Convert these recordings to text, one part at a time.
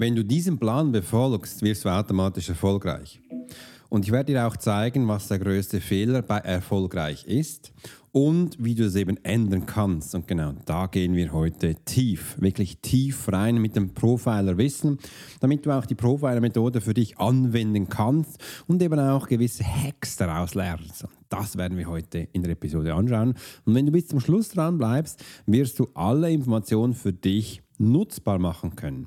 Wenn du diesen Plan befolgst, wirst du automatisch erfolgreich. Und ich werde dir auch zeigen, was der größte Fehler bei erfolgreich ist und wie du es eben ändern kannst. Und genau da gehen wir heute tief, wirklich tief rein mit dem Profiler-Wissen, damit du auch die Profiler-Methode für dich anwenden kannst und eben auch gewisse Hacks daraus lernst. Das werden wir heute in der Episode anschauen. Und wenn du bis zum Schluss dran bleibst, wirst du alle Informationen für dich nutzbar machen können.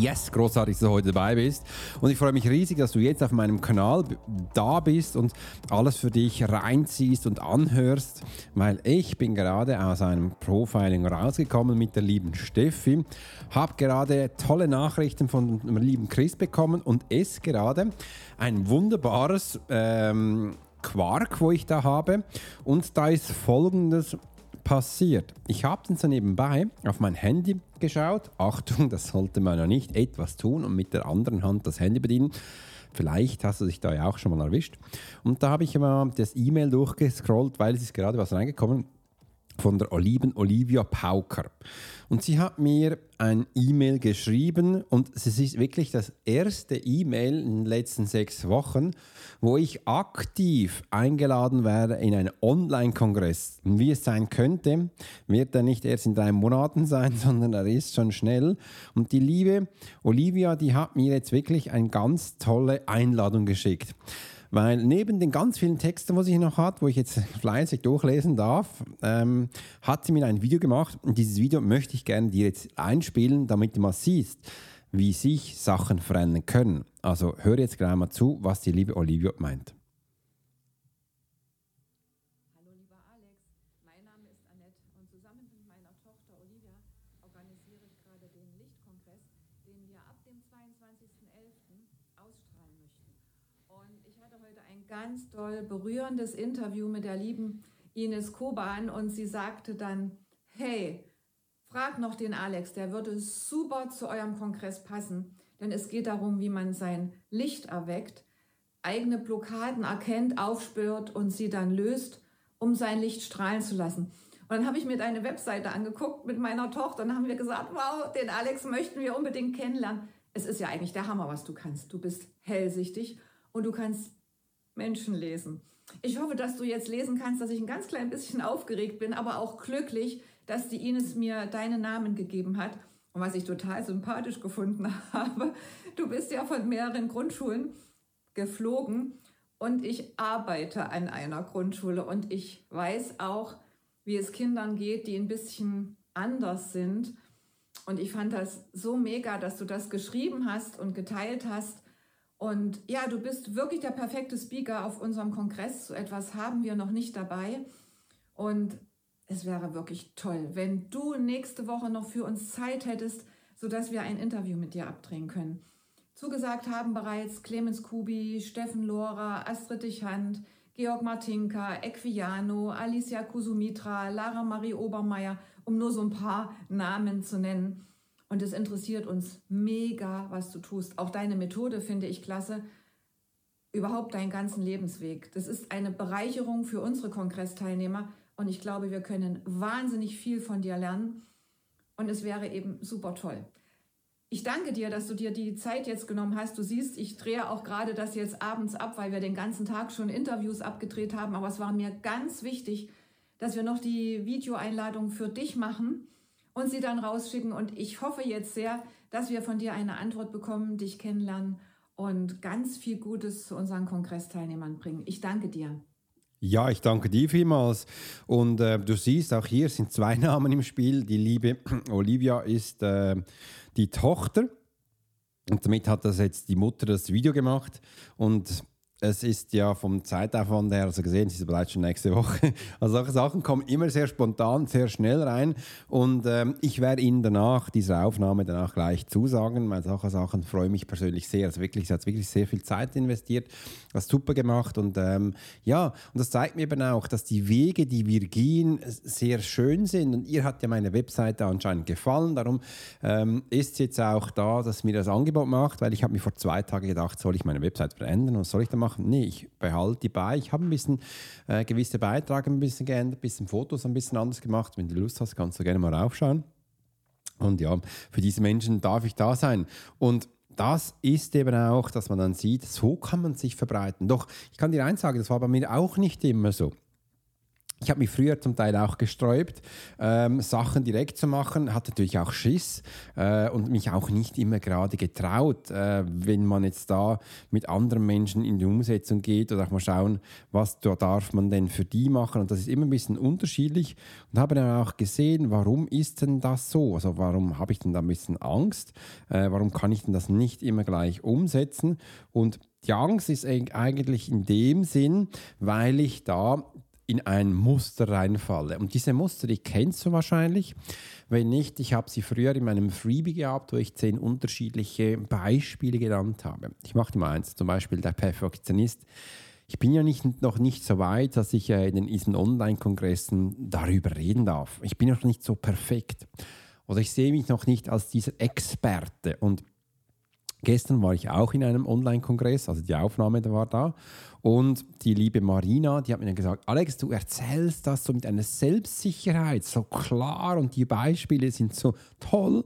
Yes, großartig, dass du heute dabei bist. Und ich freue mich riesig, dass du jetzt auf meinem Kanal da bist und alles für dich reinziehst und anhörst, weil ich bin gerade aus einem Profiling rausgekommen mit der lieben Steffi, habe gerade tolle Nachrichten von dem lieben Chris bekommen und esse gerade ein wunderbares ähm, Quark, wo ich da habe. Und da ist folgendes passiert. Ich habe dann so nebenbei auf mein Handy geschaut. Achtung, das sollte man ja nicht etwas tun und mit der anderen Hand das Handy bedienen. Vielleicht hast du dich da ja auch schon mal erwischt. Und da habe ich immer das E-Mail durchgescrollt, weil es ist gerade was reingekommen von der lieben Olivia Pauker. Und sie hat mir ein E-Mail geschrieben und es ist wirklich das erste E-Mail in den letzten sechs Wochen, wo ich aktiv eingeladen werde in einen Online-Kongress. Und wie es sein könnte, wird er nicht erst in drei Monaten sein, sondern er ist schon schnell. Und die liebe Olivia, die hat mir jetzt wirklich eine ganz tolle Einladung geschickt. Weil neben den ganz vielen Texten, was ich noch hat, wo ich jetzt fleißig durchlesen darf, ähm, hat sie mir ein Video gemacht und dieses Video möchte ich gerne dir jetzt einspielen, damit du mal siehst, wie sich Sachen verändern können. Also hör jetzt gleich mal zu, was die liebe Olivia meint. Ganz doll berührendes Interview mit der lieben Ines Koban und sie sagte dann, hey, frag noch den Alex, der würde super zu eurem Kongress passen, denn es geht darum, wie man sein Licht erweckt, eigene Blockaden erkennt, aufspürt und sie dann löst, um sein Licht strahlen zu lassen. Und dann habe ich mir deine Webseite angeguckt mit meiner Tochter und haben wir gesagt, wow, den Alex möchten wir unbedingt kennenlernen. Es ist ja eigentlich der Hammer, was du kannst. Du bist hellsichtig und du kannst Menschen lesen. Ich hoffe, dass du jetzt lesen kannst, dass ich ein ganz klein bisschen aufgeregt bin, aber auch glücklich, dass die Ines mir deinen Namen gegeben hat. Und was ich total sympathisch gefunden habe, du bist ja von mehreren Grundschulen geflogen und ich arbeite an einer Grundschule und ich weiß auch, wie es Kindern geht, die ein bisschen anders sind. Und ich fand das so mega, dass du das geschrieben hast und geteilt hast. Und ja, du bist wirklich der perfekte Speaker auf unserem Kongress. So etwas haben wir noch nicht dabei. Und es wäre wirklich toll, wenn du nächste Woche noch für uns Zeit hättest, sodass wir ein Interview mit dir abdrehen können. Zugesagt haben bereits Clemens Kubi, Steffen Lohrer, Astrid Dichand, Georg Martinka, Equiano, Alicia Kusumitra, Lara Marie Obermeier, um nur so ein paar Namen zu nennen. Und es interessiert uns mega, was du tust. Auch deine Methode finde ich klasse. Überhaupt deinen ganzen Lebensweg. Das ist eine Bereicherung für unsere Kongressteilnehmer. Und ich glaube, wir können wahnsinnig viel von dir lernen. Und es wäre eben super toll. Ich danke dir, dass du dir die Zeit jetzt genommen hast. Du siehst, ich drehe auch gerade das jetzt abends ab, weil wir den ganzen Tag schon Interviews abgedreht haben. Aber es war mir ganz wichtig, dass wir noch die Videoeinladung für dich machen und sie dann rausschicken. Und ich hoffe jetzt sehr, dass wir von dir eine Antwort bekommen, dich kennenlernen und ganz viel Gutes zu unseren Kongressteilnehmern bringen. Ich danke dir. Ja, ich danke dir vielmals. Und äh, du siehst, auch hier sind zwei Namen im Spiel. Die liebe Olivia ist äh, die Tochter. Und damit hat das jetzt die Mutter das Video gemacht. Und es ist ja vom Zeitaufwand her, also gesehen, sie ist bereits schon nächste Woche. Also solche Sachen kommen immer sehr spontan, sehr schnell rein. Und ähm, ich werde Ihnen danach, diese Aufnahme danach gleich zusagen, weil solche Sachen freuen mich persönlich sehr. Also wirklich, sie hat wirklich sehr viel Zeit investiert, das super gemacht. Und ähm, ja, und das zeigt mir eben auch, dass die Wege, die wir gehen, sehr schön sind. Und ihr hat ja meine Webseite anscheinend gefallen. Darum ähm, ist es jetzt auch da, dass mir das Angebot macht, weil ich habe mir vor zwei Tagen gedacht, soll ich meine Website verändern und soll ich da machen? Machen. Nee, ich behalte die bei. Ich habe ein bisschen äh, gewisse Beiträge ein bisschen geändert, ein bisschen Fotos ein bisschen anders gemacht. Wenn du Lust hast, kannst du gerne mal raufschauen. Und ja, für diese Menschen darf ich da sein. Und das ist eben auch, dass man dann sieht, so kann man sich verbreiten. Doch, ich kann dir eins sagen, das war bei mir auch nicht immer so. Ich habe mich früher zum Teil auch gesträubt, ähm, Sachen direkt zu machen, hatte natürlich auch Schiss äh, und mich auch nicht immer gerade getraut, äh, wenn man jetzt da mit anderen Menschen in die Umsetzung geht oder auch mal schauen, was da darf man denn für die machen. Und das ist immer ein bisschen unterschiedlich und habe dann auch gesehen, warum ist denn das so? Also warum habe ich denn da ein bisschen Angst? Äh, warum kann ich denn das nicht immer gleich umsetzen? Und die Angst ist eigentlich in dem Sinn, weil ich da in ein Muster reinfalle. Und diese Muster, die kennst du wahrscheinlich. Wenn nicht, ich habe sie früher in meinem Freebie gehabt, wo ich zehn unterschiedliche Beispiele genannt habe. Ich mache mal eins, zum Beispiel der Perfektionist. Ich bin ja nicht, noch nicht so weit, dass ich äh, in diesen Online-Kongressen darüber reden darf. Ich bin noch nicht so perfekt. Oder ich sehe mich noch nicht als dieser Experte. Und Gestern war ich auch in einem Online-Kongress, also die Aufnahme war da. Und die liebe Marina, die hat mir dann gesagt, Alex, du erzählst das so mit einer Selbstsicherheit, so klar und die Beispiele sind so toll.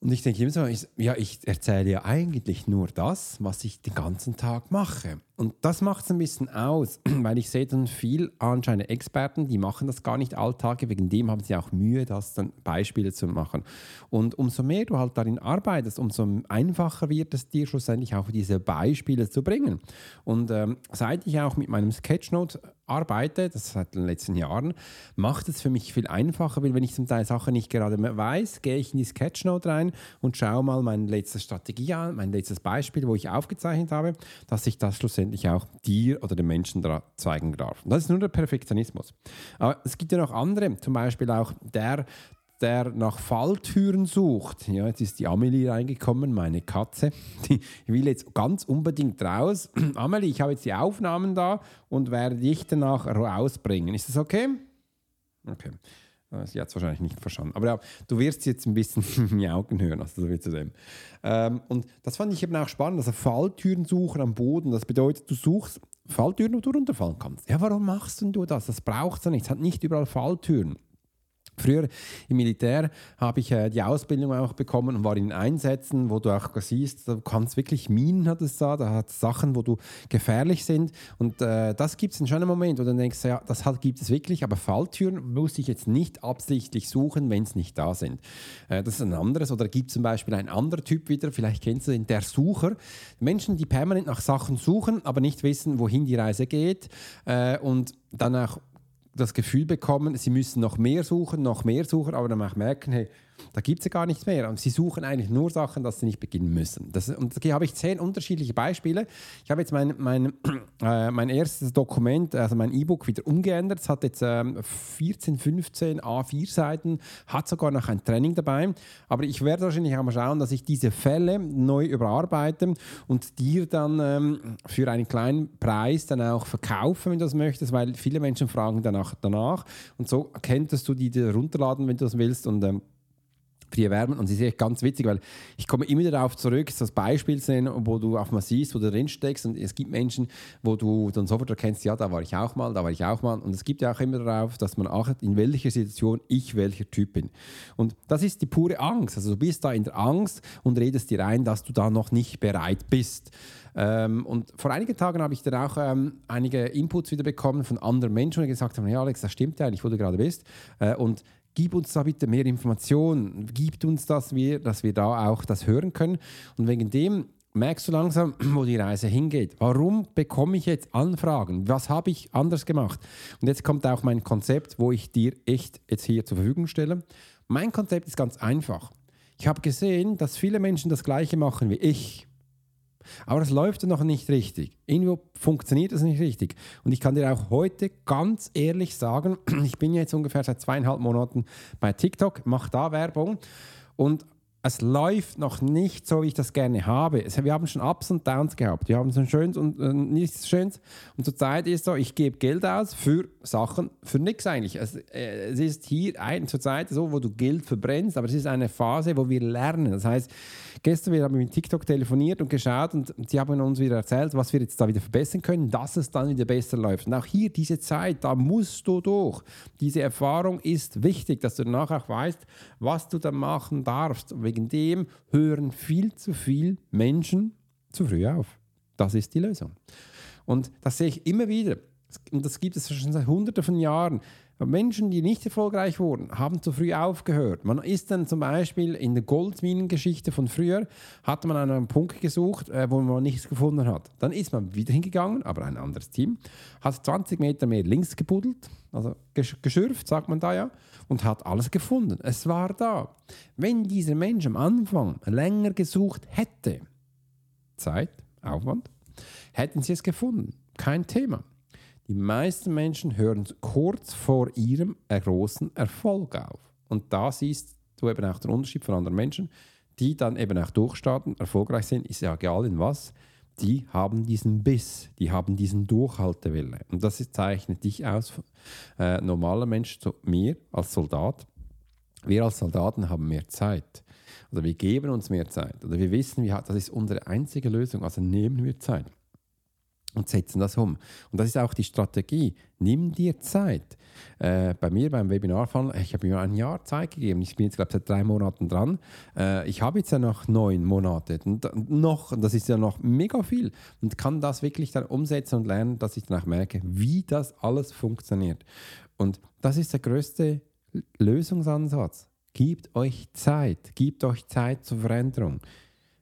Und ich denke immer so, ja, ich erzähle ja eigentlich nur das, was ich den ganzen Tag mache. Und das macht es ein bisschen aus, weil ich sehe dann viel anscheinend Experten, die machen das gar nicht alltage, wegen dem haben sie auch Mühe, das dann Beispiele zu machen. Und umso mehr du halt darin arbeitest, umso einfacher wird es dir schlussendlich auch diese Beispiele zu bringen. Und ähm, seit ich auch mit meinem Sketchnote arbeite, das seit den letzten Jahren, macht es für mich viel einfacher, weil wenn ich zum Teil Sachen nicht gerade mehr weiß, gehe ich in die Sketchnote rein und schaue mal meine letzte Strategie an, mein letztes Beispiel, wo ich aufgezeichnet habe, dass ich das schlussendlich auch dir oder den Menschen zeigen darf. das ist nur der Perfektionismus. Aber es gibt ja noch andere, zum Beispiel auch der, der nach Falltüren sucht. Ja, jetzt ist die Amelie reingekommen, meine Katze. Die will jetzt ganz unbedingt raus. Amelie, ich habe jetzt die Aufnahmen da und werde dich danach rausbringen. Ist das okay? Okay. Sie hat es wahrscheinlich nicht verstanden. Aber ja, du wirst jetzt ein bisschen miauken hören, also so wie zu dem. Ähm, und das fand ich eben auch spannend, also Falltüren suchen am Boden. Das bedeutet, du suchst Falltüren, wo du runterfallen kannst. Ja, warum machst du das? Das braucht es nicht. Es hat nicht überall Falltüren. Früher im Militär habe ich äh, die Ausbildung auch bekommen und war in Einsätzen, wo du auch siehst, du kannst wirklich Minen hat es da, da hat Sachen, wo du gefährlich sind und äh, das gibt es in schon einem Moment, wo du denkst, ja, das halt gibt es wirklich, aber Falltüren muss ich jetzt nicht absichtlich suchen, wenn es nicht da sind. Äh, das ist ein anderes oder gibt zum Beispiel ein anderer Typ wieder, vielleicht kennst du den, der Sucher. Menschen, die permanent nach Sachen suchen, aber nicht wissen, wohin die Reise geht äh, und dann auch das Gefühl bekommen, sie müssen noch mehr suchen, noch mehr suchen, aber dann merken, hey, da gibt es ja gar nichts mehr. Und sie suchen eigentlich nur Sachen, dass sie nicht beginnen müssen. Das, und da habe ich zehn unterschiedliche Beispiele. Ich habe jetzt mein, mein, äh, mein erstes Dokument, also mein E-Book, wieder umgeändert. Es hat jetzt ähm, 14, 15 A4-Seiten, hat sogar noch ein Training dabei. Aber ich werde wahrscheinlich auch mal schauen, dass ich diese Fälle neu überarbeite und dir dann ähm, für einen kleinen Preis dann auch verkaufe, wenn du das möchtest, weil viele Menschen fragen danach. danach. Und so könntest du die runterladen, wenn du das willst. Und ähm, Wärme. Und es ist echt ganz witzig, weil ich komme immer darauf zurück, das Beispiel zu nennen, wo du auch mal siehst, wo du drin steckst. Und es gibt Menschen, wo du dann sofort erkennst, ja, da war ich auch mal, da war ich auch mal. Und es gibt ja auch immer darauf, dass man achtet, in welcher Situation ich welcher Typ bin. Und das ist die pure Angst. Also du bist da in der Angst und redest dir ein, dass du da noch nicht bereit bist. Ähm, und vor einigen Tagen habe ich dann auch ähm, einige Inputs wieder bekommen von anderen Menschen, die gesagt haben, ja Alex, das stimmt ja eigentlich, wo du gerade bist. Äh, und gib uns da bitte mehr Informationen, gib uns das, wir, dass wir da auch das hören können. Und wegen dem merkst du langsam, wo die Reise hingeht. Warum bekomme ich jetzt Anfragen? Was habe ich anders gemacht? Und jetzt kommt auch mein Konzept, wo ich dir echt jetzt hier zur Verfügung stelle. Mein Konzept ist ganz einfach. Ich habe gesehen, dass viele Menschen das Gleiche machen wie ich. Aber es läuft noch nicht richtig. Irgendwo funktioniert es nicht richtig. Und ich kann dir auch heute ganz ehrlich sagen, ich bin jetzt ungefähr seit zweieinhalb Monaten bei TikTok, mache da Werbung und es läuft noch nicht so, wie ich das gerne habe. Wir haben schon Ups und Downs gehabt. Wir haben so ein schönes und äh, nichts schönes. Und zurzeit ist so, ich gebe Geld aus für Sachen, für nichts eigentlich. Es, äh, es ist hier ein, zurzeit so, wo du Geld verbrennst, aber es ist eine Phase, wo wir lernen. Das heißt, gestern wir haben mit TikTok telefoniert und geschaut und sie haben uns wieder erzählt, was wir jetzt da wieder verbessern können, dass es dann wieder besser läuft. Und auch hier diese Zeit, da musst du durch. Diese Erfahrung ist wichtig, dass du danach auch weißt, was du da machen darfst. Und wegen dem hören viel zu viele Menschen zu früh auf. Das ist die Lösung. Und das sehe ich immer wieder. Und das gibt es schon seit Hunderten von Jahren. Menschen, die nicht erfolgreich wurden, haben zu früh aufgehört. Man ist dann zum Beispiel in der Goldminengeschichte von früher, hat man einen Punkt gesucht, äh, wo man nichts gefunden hat. Dann ist man wieder hingegangen, aber ein anderes Team, hat 20 Meter mehr links gebuddelt, also geschürft, sagt man da ja, und hat alles gefunden. Es war da. Wenn dieser Mensch am Anfang länger gesucht hätte, Zeit, Aufwand, hätten sie es gefunden. Kein Thema. Die meisten Menschen hören kurz vor ihrem großen Erfolg auf. Und da siehst du eben auch den Unterschied von anderen Menschen, die dann eben auch durchstarten, erfolgreich sind, ist ja egal in was, die haben diesen Biss, die haben diesen Durchhaltewille. Und das zeichnet dich aus, äh, normaler Mensch zu mir als Soldat. Wir als Soldaten haben mehr Zeit. Also wir geben uns mehr Zeit. Oder wir wissen, das ist unsere einzige Lösung. Also nehmen wir Zeit und setzen das um. Und das ist auch die Strategie. Nimm dir Zeit. Äh, bei mir beim Webinarfall, ich habe mir ein Jahr Zeit gegeben. Ich bin jetzt, glaube ich, seit drei Monaten dran. Äh, ich habe jetzt ja noch neun Monate. Und noch, das ist ja noch mega viel. Und kann das wirklich dann umsetzen und lernen, dass ich dann auch merke, wie das alles funktioniert. Und das ist der größte Lösungsansatz. Gebt euch Zeit. Gebt euch Zeit zur Veränderung.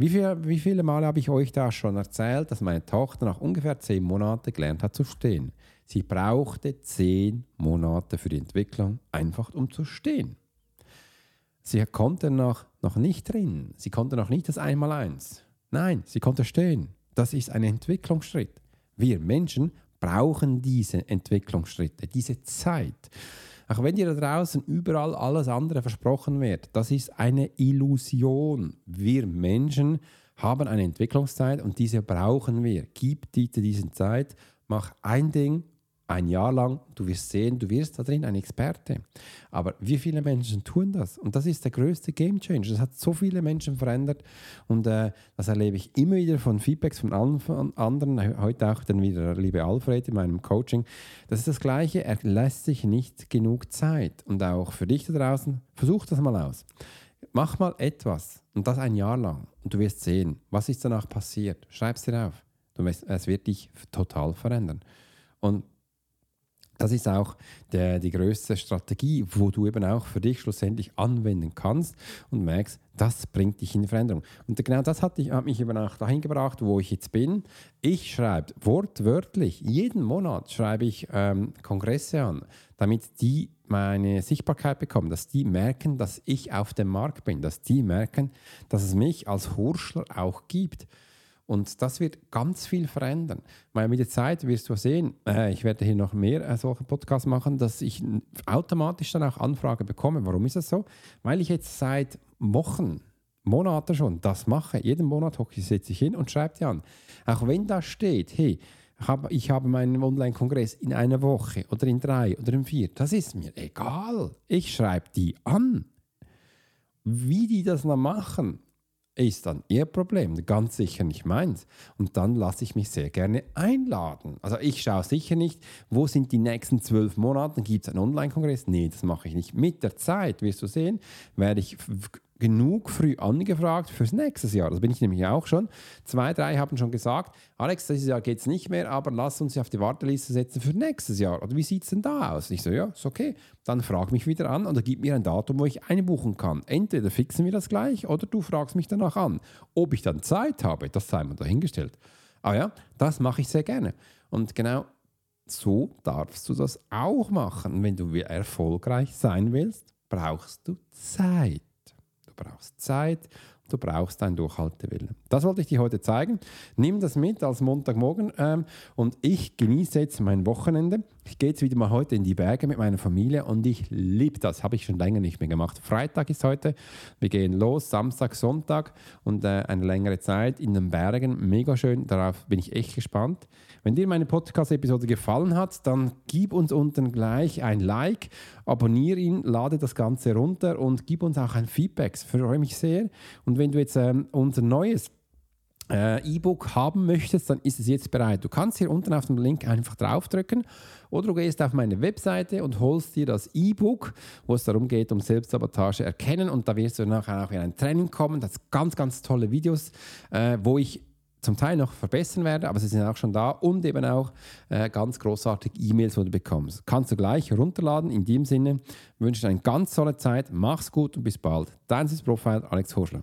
Wie, viel, wie viele Male habe ich euch da schon erzählt, dass meine Tochter nach ungefähr zehn Monaten gelernt hat zu stehen? Sie brauchte zehn Monate für die Entwicklung, einfach um zu stehen. Sie konnte noch, noch nicht drin, sie konnte noch nicht das Einmaleins. Nein, sie konnte stehen. Das ist ein Entwicklungsschritt. Wir Menschen brauchen diese Entwicklungsschritte, diese Zeit. Auch wenn dir da draußen überall alles andere versprochen wird, das ist eine Illusion. Wir Menschen haben eine Entwicklungszeit und diese brauchen wir. Gib dir diese Zeit, mach ein Ding ein Jahr lang, du wirst sehen, du wirst da drin ein Experte. Aber wie viele Menschen tun das? Und das ist der größte Game Changer. Das hat so viele Menschen verändert und äh, das erlebe ich immer wieder von Feedbacks von anderen. Heute auch dann wieder liebe Alfred in meinem Coaching. Das ist das Gleiche. Er lässt sich nicht genug Zeit. Und auch für dich da draußen, versuch das mal aus. Mach mal etwas und das ein Jahr lang und du wirst sehen, was ist danach passiert. Schreib es dir auf. Du es wird dich total verändern. Und das ist auch der, die größte Strategie, wo du eben auch für dich schlussendlich anwenden kannst und merkst, das bringt dich in Veränderung. Und genau das hat, hat mich eben auch dahin gebracht, wo ich jetzt bin. Ich schreibe wortwörtlich, jeden Monat schreibe ich ähm, Kongresse an, damit die meine Sichtbarkeit bekommen, dass die merken, dass ich auf dem Markt bin, dass die merken, dass es mich als Hurschler auch gibt. Und das wird ganz viel verändern. Weil mit der Zeit wirst du sehen, äh, ich werde hier noch mehr äh, solche Podcasts machen, dass ich automatisch dann auch Anfragen bekomme. Warum ist das so? Weil ich jetzt seit Wochen, Monaten schon das mache. Jeden Monat setze ich hin und schreibe die an. Auch wenn da steht, hey, ich habe meinen Online-Kongress in einer Woche oder in drei oder in vier, das ist mir egal. Ich schreibe die an. Wie die das noch machen, ist dann ihr Problem, ganz sicher nicht meins. Und dann lasse ich mich sehr gerne einladen. Also ich schaue sicher nicht, wo sind die nächsten zwölf Monate, gibt es einen Online-Kongress? Nee, das mache ich nicht. Mit der Zeit, wirst du sehen, werde ich genug früh angefragt fürs nächste Jahr. Das bin ich nämlich auch schon. Zwei, drei haben schon gesagt, Alex, dieses Jahr geht es nicht mehr, aber lass uns auf die Warteliste setzen für nächstes Jahr. Oder wie sieht es denn da aus? ich so, ja, ist okay. Dann frag mich wieder an oder gib mir ein Datum, wo ich einbuchen kann. Entweder fixen wir das gleich oder du fragst mich danach an. Ob ich dann Zeit habe, das sei mal dahingestellt. Aber ja, das mache ich sehr gerne. Und genau so darfst du das auch machen. Wenn du erfolgreich sein willst, brauchst du Zeit brauchst Zeit, du brauchst deinen Durchhaltewillen. Das wollte ich dir heute zeigen. Nimm das mit als Montagmorgen ähm, und ich genieße jetzt mein Wochenende. Ich gehe jetzt wieder mal heute in die Berge mit meiner Familie und ich liebe das. Habe ich schon länger nicht mehr gemacht. Freitag ist heute. Wir gehen los, Samstag, Sonntag und äh, eine längere Zeit in den Bergen. Mega schön. Darauf bin ich echt gespannt. Wenn dir meine Podcast-Episode gefallen hat, dann gib uns unten gleich ein Like, abonniere ihn, lade das Ganze runter und gib uns auch ein Feedback. Ich freue mich sehr. Und wenn du jetzt ähm, unser neues äh, E-Book haben möchtest, dann ist es jetzt bereit. Du kannst hier unten auf dem Link einfach draufdrücken oder du gehst auf meine Webseite und holst dir das E-Book, wo es darum geht, um Selbstsabotage erkennen und da wirst du nachher auch in ein Training kommen. Das sind ganz, ganz tolle Videos, äh, wo ich zum Teil noch verbessern werde, aber sie sind auch schon da und eben auch äh, ganz großartige E-Mails, die du bekommst. Kannst du gleich runterladen. In dem Sinne wünsche ich dir eine ganz tolle Zeit. Mach's gut und bis bald. Dein Profile Alex Horschler.